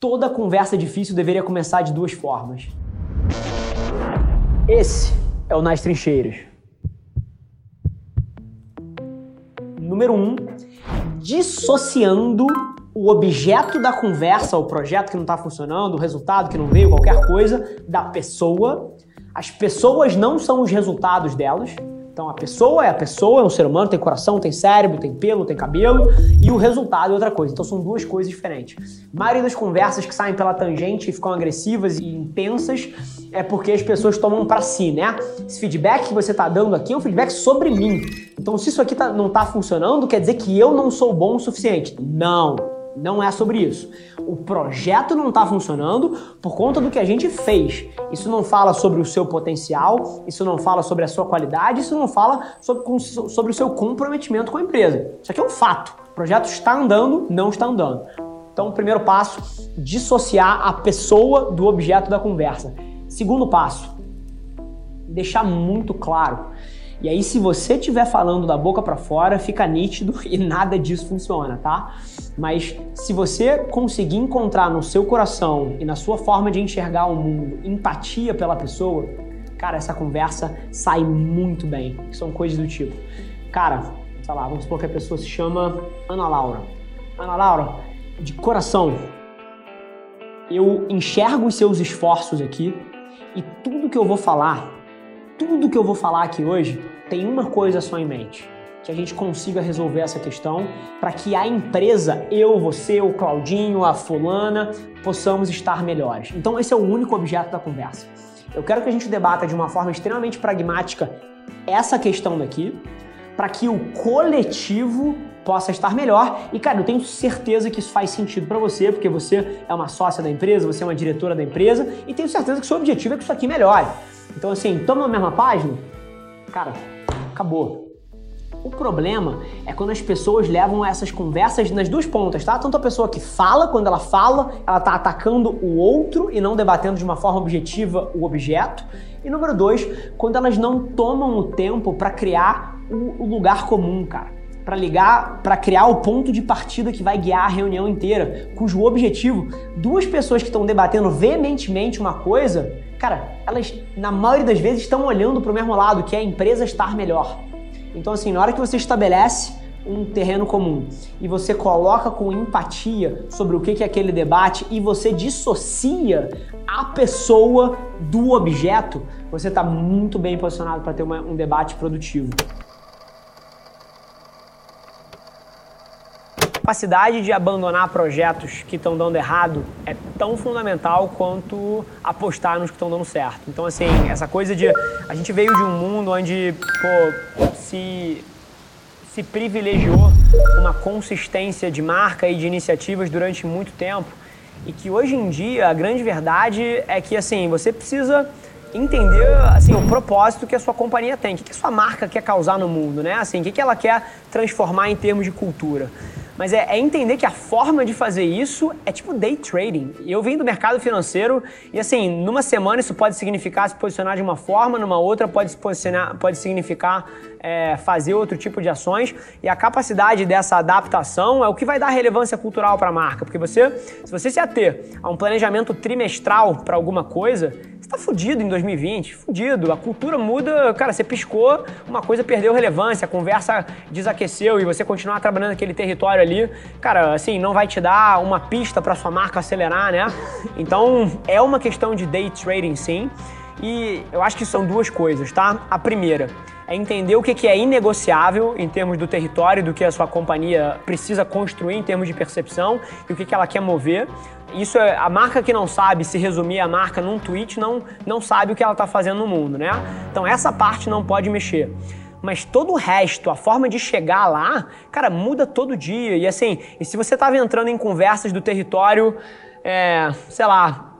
Toda conversa difícil deveria começar de duas formas. Esse é o Nas Trincheiras. Número um, dissociando o objeto da conversa, o projeto que não está funcionando, o resultado que não veio, qualquer coisa, da pessoa. As pessoas não são os resultados delas. Então a pessoa é a pessoa, é um ser humano, tem coração, tem cérebro, tem pelo, tem cabelo, e o resultado é outra coisa. Então são duas coisas diferentes. A maioria das conversas que saem pela tangente e ficam agressivas e intensas é porque as pessoas tomam para si, né? Esse feedback que você está dando aqui é um feedback sobre mim. Então se isso aqui tá, não está funcionando, quer dizer que eu não sou bom o suficiente. Não. Não é sobre isso. O projeto não está funcionando por conta do que a gente fez. Isso não fala sobre o seu potencial, isso não fala sobre a sua qualidade, isso não fala sobre, sobre o seu comprometimento com a empresa. Isso aqui é um fato. O projeto está andando, não está andando. Então, o primeiro passo, dissociar a pessoa do objeto da conversa. Segundo passo, deixar muito claro e aí, se você estiver falando da boca para fora, fica nítido e nada disso funciona, tá? Mas se você conseguir encontrar no seu coração e na sua forma de enxergar o mundo empatia pela pessoa, cara, essa conversa sai muito bem. São coisas do tipo, cara, sei lá, vamos supor que a pessoa se chama Ana Laura. Ana Laura, de coração, eu enxergo os seus esforços aqui e tudo que eu vou falar tudo que eu vou falar aqui hoje tem uma coisa só em mente. Que a gente consiga resolver essa questão para que a empresa, eu, você, o Claudinho, a fulana, possamos estar melhores. Então esse é o único objeto da conversa. Eu quero que a gente debata de uma forma extremamente pragmática essa questão daqui, para que o coletivo possa estar melhor. E cara, eu tenho certeza que isso faz sentido para você, porque você é uma sócia da empresa, você é uma diretora da empresa, e tenho certeza que seu objetivo é que isso aqui melhore. Então, assim, estamos na mesma página? Cara, acabou. O problema é quando as pessoas levam essas conversas nas duas pontas, tá? Tanto a pessoa que fala, quando ela fala, ela tá atacando o outro e não debatendo de uma forma objetiva o objeto. E número dois, quando elas não tomam o tempo para criar o lugar comum, cara para ligar, para criar o ponto de partida que vai guiar a reunião inteira, cujo objetivo, duas pessoas que estão debatendo veementemente uma coisa, cara, elas na maioria das vezes estão olhando para o mesmo lado, que é a empresa estar melhor. Então assim, na hora que você estabelece um terreno comum e você coloca com empatia sobre o que é aquele debate e você dissocia a pessoa do objeto, você está muito bem posicionado para ter uma, um debate produtivo. capacidade de abandonar projetos que estão dando errado é tão fundamental quanto apostar nos que estão dando certo. Então, assim, essa coisa de. A gente veio de um mundo onde, pô, se, se privilegiou uma consistência de marca e de iniciativas durante muito tempo. E que hoje em dia a grande verdade é que, assim, você precisa entender assim o propósito que a sua companhia tem, o que a sua marca quer causar no mundo, né? Assim, o que ela quer transformar em termos de cultura. Mas é, é, entender que a forma de fazer isso é tipo day trading. Eu vim do mercado financeiro e assim, numa semana isso pode significar se posicionar de uma forma, numa outra pode, se posicionar, pode significar é, fazer outro tipo de ações. E a capacidade dessa adaptação é o que vai dar relevância cultural para a marca. Porque você, se você se ater a um planejamento trimestral para alguma coisa, tá fudido em 2020, fudido. A cultura muda, cara, você piscou, uma coisa perdeu relevância, a conversa desaqueceu e você continuar trabalhando naquele território ali, cara, assim, não vai te dar uma pista para sua marca acelerar, né? Então, é uma questão de day trading, sim. E eu acho que são duas coisas, tá? A primeira é entender o que é inegociável em termos do território, do que a sua companhia precisa construir em termos de percepção e o que ela quer mover. Isso é a marca que não sabe se resumir a marca num tweet não, não sabe o que ela está fazendo no mundo, né? Então essa parte não pode mexer. Mas todo o resto, a forma de chegar lá, cara, muda todo dia. E assim, e se você estava entrando em conversas do território, é, sei lá,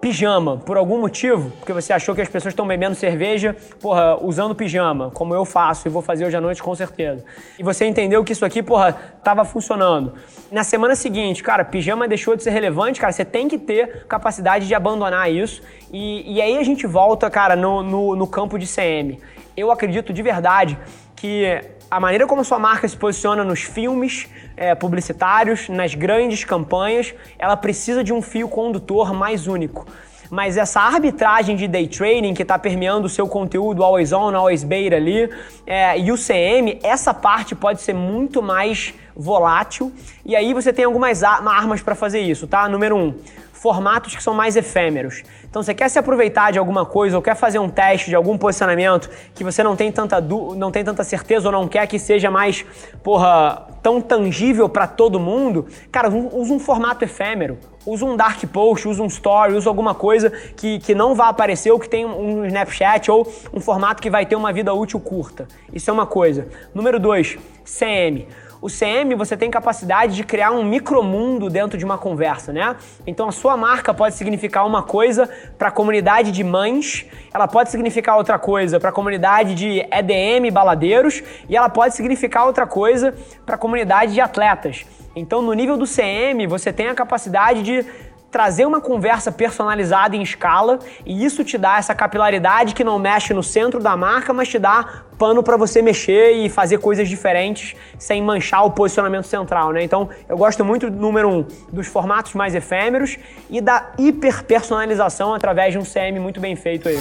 pijama, por algum motivo, porque você achou que as pessoas estão bebendo cerveja, porra, usando pijama, como eu faço e vou fazer hoje à noite com certeza. E você entendeu que isso aqui, porra, tava funcionando. Na semana seguinte, cara, pijama deixou de ser relevante, cara, você tem que ter capacidade de abandonar isso. E, e aí a gente volta, cara, no, no, no campo de CM. Eu acredito de verdade que a maneira como sua marca se posiciona nos filmes é, publicitários, nas grandes campanhas, ela precisa de um fio condutor mais único. Mas essa arbitragem de day trading que está permeando o seu conteúdo always on, always bait ali, é, e o CM, essa parte pode ser muito mais volátil. E aí você tem algumas armas para fazer isso, tá? Número um, formatos que são mais efêmeros. Então, você quer se aproveitar de alguma coisa ou quer fazer um teste de algum posicionamento que você não tem tanta, não tem tanta certeza ou não quer que seja mais, porra, tão tangível para todo mundo, cara, usa um formato efêmero. Usa um dark post, usa um story, usa alguma coisa que, que não vai aparecer ou que tem um Snapchat ou um formato que vai ter uma vida útil curta. Isso é uma coisa. Número dois, CM. O CM você tem capacidade de criar um micromundo dentro de uma conversa, né? Então a sua marca pode significar uma coisa para a comunidade de mães, ela pode significar outra coisa para a comunidade de EDM baladeiros e ela pode significar outra coisa para a comunidade de atletas. Então no nível do CM você tem a capacidade de trazer uma conversa personalizada em escala e isso te dá essa capilaridade que não mexe no centro da marca, mas te dá pano para você mexer e fazer coisas diferentes sem manchar o posicionamento central, né? Então, eu gosto muito, número um, dos formatos mais efêmeros e da hiperpersonalização através de um CM muito bem feito aí.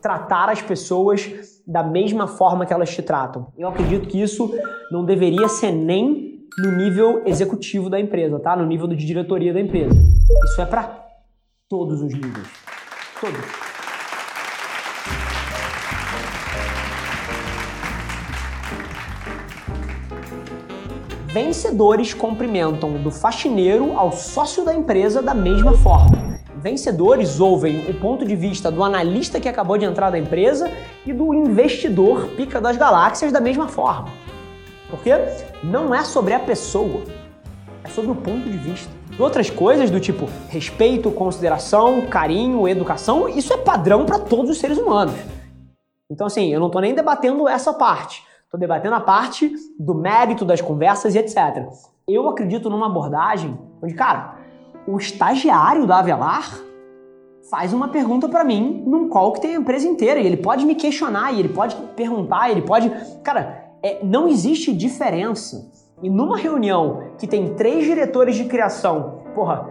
Tratar as pessoas da mesma forma que elas te tratam. Eu acredito que isso não deveria ser nem no nível executivo da empresa, tá? No nível de diretoria da empresa. Isso é para todos os níveis. Todos. Vencedores cumprimentam do faxineiro ao sócio da empresa da mesma forma. Vencedores ouvem o ponto de vista do analista que acabou de entrar da empresa e do investidor pica das galáxias da mesma forma. Porque não é sobre a pessoa, é sobre o ponto de vista. Outras coisas do tipo respeito, consideração, carinho, educação, isso é padrão para todos os seres humanos. Então, assim, eu não estou nem debatendo essa parte. Estou debatendo a parte do mérito das conversas e etc. Eu acredito numa abordagem onde, cara, o estagiário da Avelar faz uma pergunta para mim num call que tem a empresa inteira e ele pode me questionar e ele pode perguntar, ele pode. Cara, é, não existe diferença. E numa reunião que tem três diretores de criação, porra,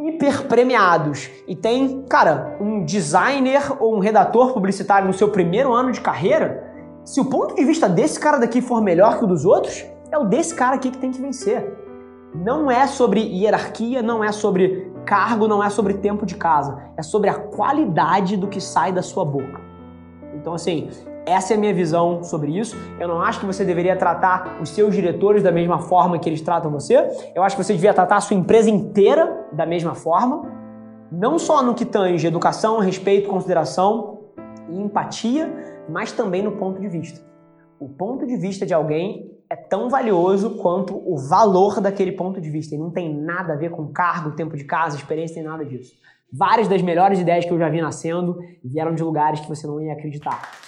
hiper premiados, e tem, cara, um designer ou um redator publicitário no seu primeiro ano de carreira, se o ponto de vista desse cara daqui for melhor que o dos outros, é o desse cara aqui que tem que vencer. Não é sobre hierarquia, não é sobre cargo, não é sobre tempo de casa. É sobre a qualidade do que sai da sua boca. Então, assim, essa é a minha visão sobre isso. Eu não acho que você deveria tratar os seus diretores da mesma forma que eles tratam você. Eu acho que você devia tratar a sua empresa inteira da mesma forma. Não só no que tange educação, respeito, consideração e empatia, mas também no ponto de vista. O ponto de vista de alguém é tão valioso quanto o valor daquele ponto de vista. E não tem nada a ver com cargo, tempo de casa, experiência, nem nada disso. Várias das melhores ideias que eu já vi nascendo vieram de lugares que você não ia acreditar.